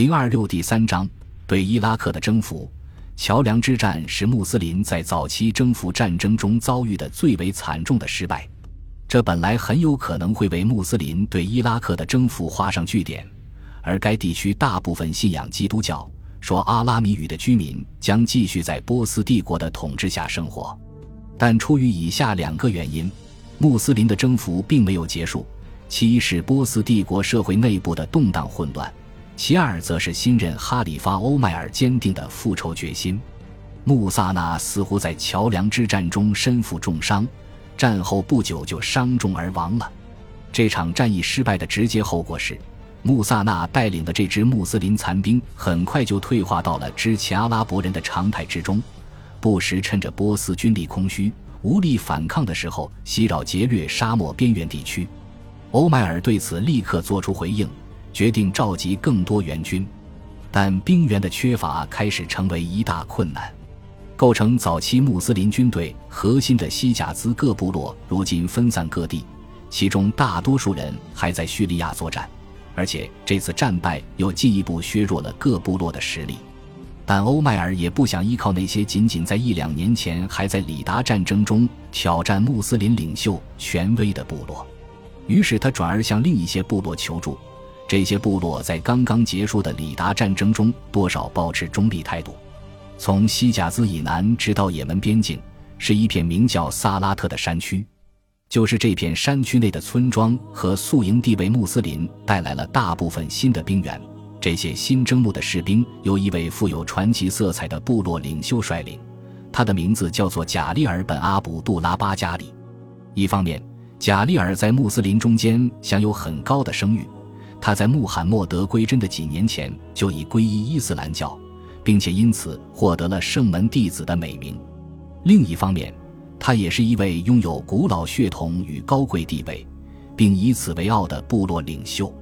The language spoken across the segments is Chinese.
零二六第三章对伊拉克的征服。桥梁之战是穆斯林在早期征服战争中遭遇的最为惨重的失败。这本来很有可能会为穆斯林对伊拉克的征服画上句点，而该地区大部分信仰基督教，说阿拉米语的居民将继续在波斯帝国的统治下生活。但出于以下两个原因，穆斯林的征服并没有结束：其一是波斯帝国社会内部的动荡混乱。其二，则是新任哈里发欧迈尔坚定的复仇决心。穆萨纳似乎在桥梁之战中身负重伤，战后不久就伤重而亡了。这场战役失败的直接后果是，穆萨纳带领的这支穆斯林残兵很快就退化到了之前阿拉伯人的常态之中，不时趁着波斯军力空虚、无力反抗的时候袭扰劫掠沙漠边缘地区。欧迈尔对此立刻作出回应。决定召集更多援军，但兵源的缺乏开始成为一大困难。构成早期穆斯林军队核心的西甲兹各部落如今分散各地，其中大多数人还在叙利亚作战，而且这次战败又进一步削弱了各部落的实力。但欧迈尔也不想依靠那些仅仅在一两年前还在里达战争中挑战穆斯林领袖权威的部落，于是他转而向另一些部落求助。这些部落在刚刚结束的里达战争中多少保持中立态度。从西贾兹以南直到也门边境，是一片名叫萨拉特的山区。就是这片山区内的村庄和宿营地为穆斯林带来了大部分新的兵员。这些新征募的士兵由一位富有传奇色彩的部落领袖率领，他的名字叫做贾利尔本阿卜杜拉巴加里。一方面，贾利尔在穆斯林中间享有很高的声誉。他在穆罕默德归真的几年前就已皈依伊斯兰教，并且因此获得了圣门弟子的美名。另一方面，他也是一位拥有古老血统与高贵地位，并以此为傲的部落领袖。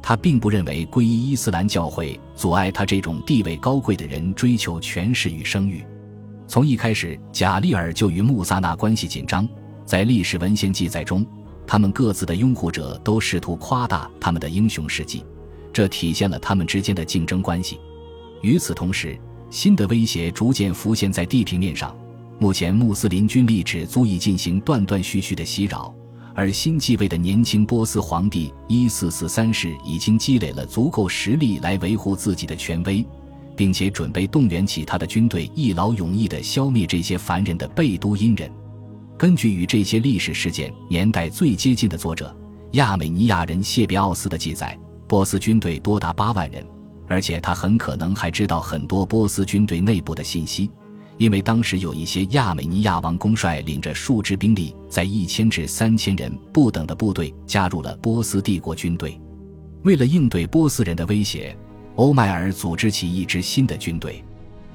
他并不认为皈依伊斯兰教会阻碍他这种地位高贵的人追求权势与声誉。从一开始，贾利尔就与穆萨纳关系紧张，在历史文献记载中。他们各自的拥护者都试图夸大他们的英雄事迹，这体现了他们之间的竞争关系。与此同时，新的威胁逐渐浮现在地平面上。目前，穆斯林军力只足以进行断断续续的袭扰，而新继位的年轻波斯皇帝一四四三世已经积累了足够实力来维护自己的权威，并且准备动员起他的军队，一劳永逸地消灭这些凡人的贝都因人。根据与这些历史事件年代最接近的作者亚美尼亚人谢别奥斯的记载，波斯军队多达八万人，而且他很可能还知道很多波斯军队内部的信息，因为当时有一些亚美尼亚王公率领着数支兵力，在一千至三千人不等的部队加入了波斯帝国军队。为了应对波斯人的威胁，欧迈尔组织起一支新的军队。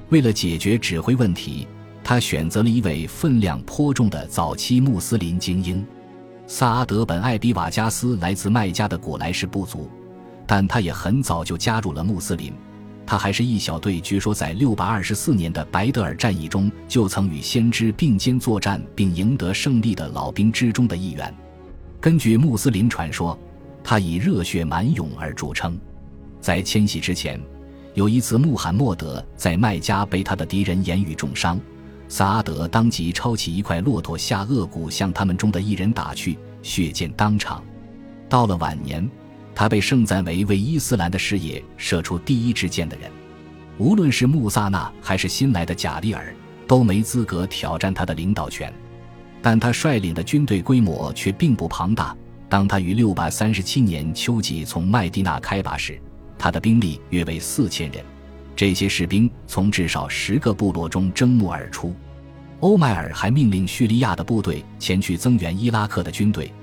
为了解决指挥问题。他选择了一位分量颇重的早期穆斯林精英，萨阿德本艾比瓦加斯，来自麦加的古莱氏部族，但他也很早就加入了穆斯林。他还是一小队，据说在六百二十四年的白德尔战役中就曾与先知并肩作战并赢得胜利的老兵之中的一员。根据穆斯林传说，他以热血蛮勇而著称。在迁徙之前，有一次穆罕默德在麦加被他的敌人言语重伤。萨阿德当即抄起一块骆驼下颚骨，向他们中的一人打去，血溅当场。到了晚年，他被盛赞为为伊斯兰的事业射出第一支箭的人。无论是穆萨纳还是新来的贾利尔，都没资格挑战他的领导权。但他率领的军队规模却并不庞大。当他于六百三十七年秋季从麦地那开拔时，他的兵力约为四千人。这些士兵从至少十个部落中征募而出。欧迈尔还命令叙利亚的部队前去增援伊拉克的军队，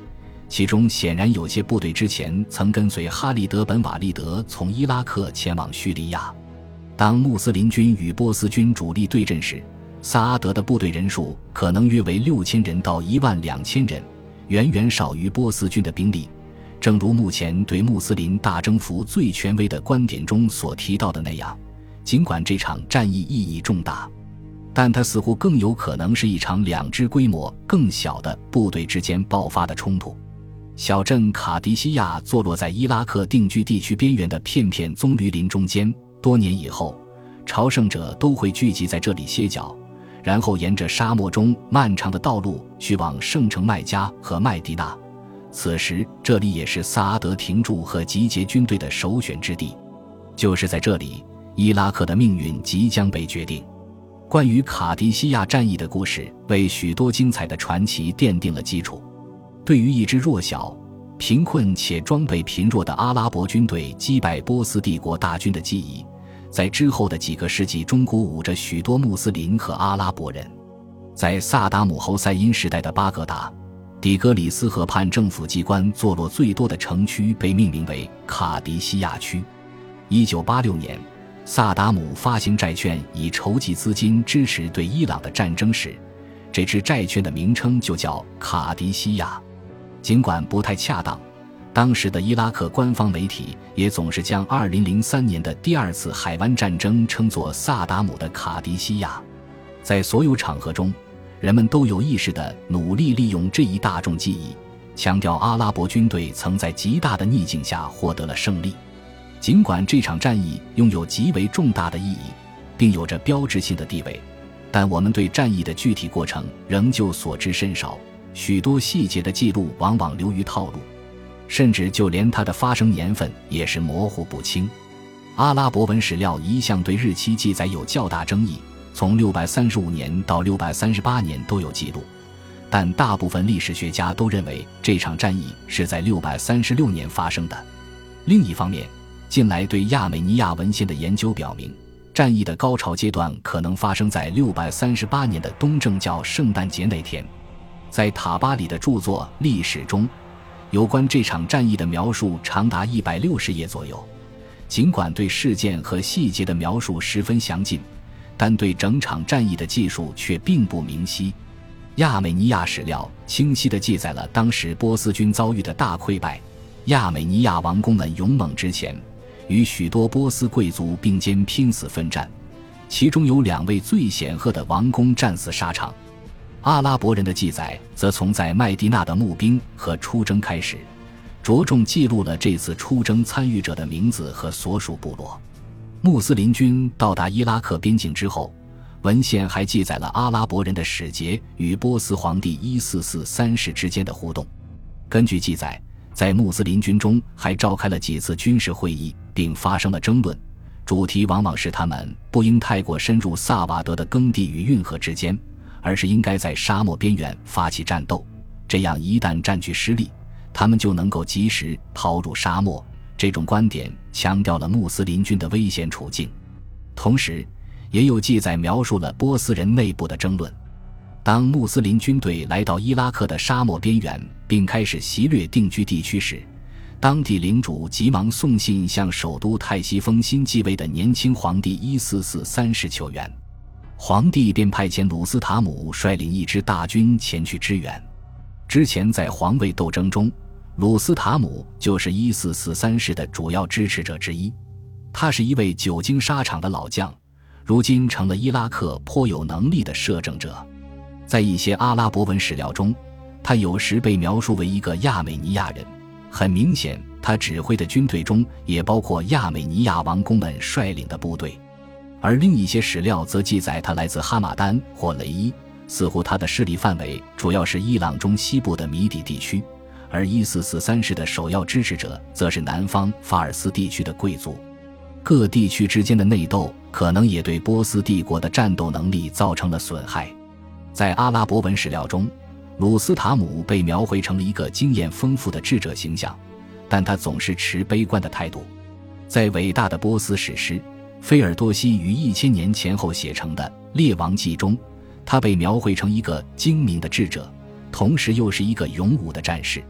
其中显然有些部队之前曾跟随哈利德本瓦利德从伊拉克前往叙利亚。当穆斯林军与波斯军主力对阵时，萨阿德的部队人数可能约为六千人到一万两千人，远远少于波斯军的兵力。正如目前对穆斯林大征服最权威的观点中所提到的那样。尽管这场战役意义重大，但它似乎更有可能是一场两支规模更小的部队之间爆发的冲突。小镇卡迪西亚坐落在伊拉克定居地区边缘的片片棕榈林中间。多年以后，朝圣者都会聚集在这里歇脚，然后沿着沙漠中漫长的道路去往圣城麦加和麦地那。此时，这里也是萨阿德停驻和集结军队的首选之地。就是在这里，伊拉克的命运即将被决定。关于卡迪西亚战役的故事，为许多精彩的传奇奠定了基础。对于一支弱小、贫困且装备贫弱的阿拉伯军队击败波斯帝国大军的记忆，在之后的几个世纪中鼓舞着许多穆斯林和阿拉伯人。在萨达姆侯赛因时代的巴格达，底格里斯河畔政府机关坐落最多的城区被命名为卡迪西亚区。一九八六年，萨达姆发行债券以筹集资金支持对伊朗的战争时，这支债券的名称就叫卡迪西亚。尽管不太恰当，当时的伊拉克官方媒体也总是将2003年的第二次海湾战争称作萨达姆的卡迪西亚。在所有场合中，人们都有意识地努力利用这一大众记忆，强调阿拉伯军队曾在极大的逆境下获得了胜利。尽管这场战役拥有极为重大的意义，并有着标志性的地位，但我们对战役的具体过程仍旧所知甚少。许多细节的记录往往流于套路，甚至就连它的发生年份也是模糊不清。阿拉伯文史料一向对日期记载有较大争议，从六百三十五年到六百三十八年都有记录，但大部分历史学家都认为这场战役是在六百三十六年发生的。另一方面，近来对亚美尼亚文献的研究表明，战役的高潮阶段可能发生在六百三十八年的东正教圣诞节那天。在塔巴里的著作《历史》中，有关这场战役的描述长达一百六十页左右。尽管对事件和细节的描述十分详尽，但对整场战役的技术却并不明晰。亚美尼亚史料清晰地记载了当时波斯军遭遇的大溃败。亚美尼亚王公们勇猛之前，与许多波斯贵族并肩拼死奋战，其中有两位最显赫的王公战死沙场。阿拉伯人的记载则从在麦地那的募兵和出征开始，着重记录了这次出征参与者的名字和所属部落。穆斯林军到达伊拉克边境之后，文献还记载了阿拉伯人的使节与波斯皇帝一四四三世之间的互动。根据记载，在穆斯林军中还召开了几次军事会议，并发生了争论，主题往往是他们不应太过深入萨瓦德的耕地与运河之间。而是应该在沙漠边缘发起战斗，这样一旦战局失利，他们就能够及时逃入沙漠。这种观点强调了穆斯林军的危险处境，同时也有记载描述了波斯人内部的争论。当穆斯林军队来到伊拉克的沙漠边缘，并开始袭掠定居地区时，当地领主急忙送信向首都泰西封新继位的年轻皇帝伊四四三世求援。皇帝便派遣鲁斯塔姆率领一支大军前去支援。之前在皇位斗争中，鲁斯塔姆就是一四四三世的主要支持者之一。他是一位久经沙场的老将，如今成了伊拉克颇有能力的摄政者。在一些阿拉伯文史料中，他有时被描述为一个亚美尼亚人。很明显，他指挥的军队中也包括亚美尼亚王公们率领的部队。而另一些史料则记载他来自哈马丹或雷伊，似乎他的势力范围主要是伊朗中西部的米底地区，而一四四三世的首要支持者则是南方法尔斯地区的贵族。各地区之间的内斗可能也对波斯帝国的战斗能力造成了损害。在阿拉伯文史料中，鲁斯塔姆被描绘成了一个经验丰富的智者形象，但他总是持悲观的态度。在伟大的波斯史诗。菲尔多西于一千年前后写成的《列王记》中，他被描绘成一个精明的智者，同时又是一个勇武的战士。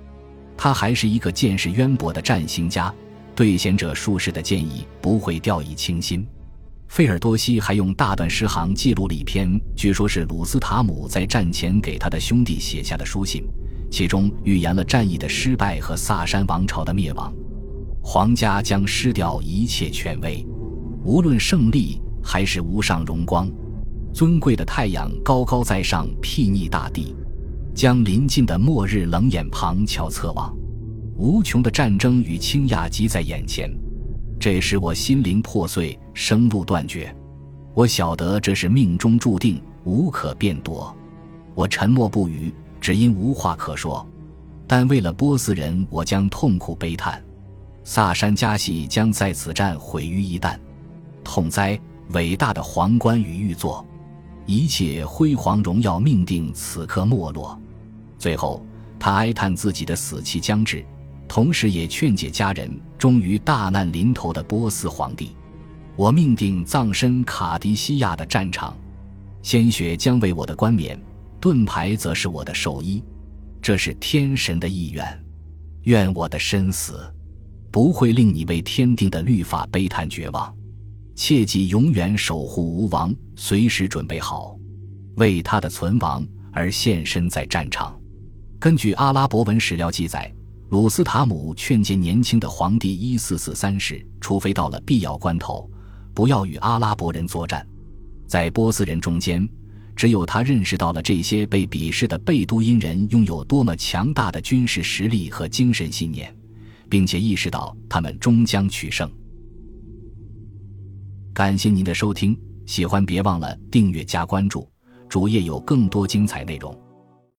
他还是一个见识渊博的战行家，对贤者术士的建议不会掉以轻心。费尔多西还用大段诗行记录了一篇，据说是鲁斯塔姆在战前给他的兄弟写下的书信，其中预言了战役的失败和萨珊王朝的灭亡，皇家将失掉一切权威。无论胜利还是无上荣光，尊贵的太阳高高在上，睥睨大地，将临近的末日冷眼旁瞧侧望。无穷的战争与倾轧即在眼前，这使我心灵破碎，生路断绝。我晓得这是命中注定，无可辩夺。我沉默不语，只因无话可说。但为了波斯人，我将痛苦悲叹。萨珊加系将在此战毁于一旦。痛哉！伟大的皇冠与玉座，一切辉煌荣耀命定此刻没落。最后，他哀叹自己的死期将至。同时也劝解家人，终于大难临头的波斯皇帝，我命定葬身卡迪西亚的战场，鲜血将为我的冠冕，盾牌则是我的寿衣，这是天神的意愿。愿我的身死，不会令你为天定的律法悲叹绝望。切记永远守护吴王，随时准备好，为他的存亡而献身在战场。根据阿拉伯文史料记载。鲁斯塔姆劝诫年轻的皇帝一四四三时，除非到了必要关头，不要与阿拉伯人作战。在波斯人中间，只有他认识到了这些被鄙视的贝都因人拥有多么强大的军事实力和精神信念，并且意识到他们终将取胜。感谢您的收听，喜欢别忘了订阅加关注，主页有更多精彩内容。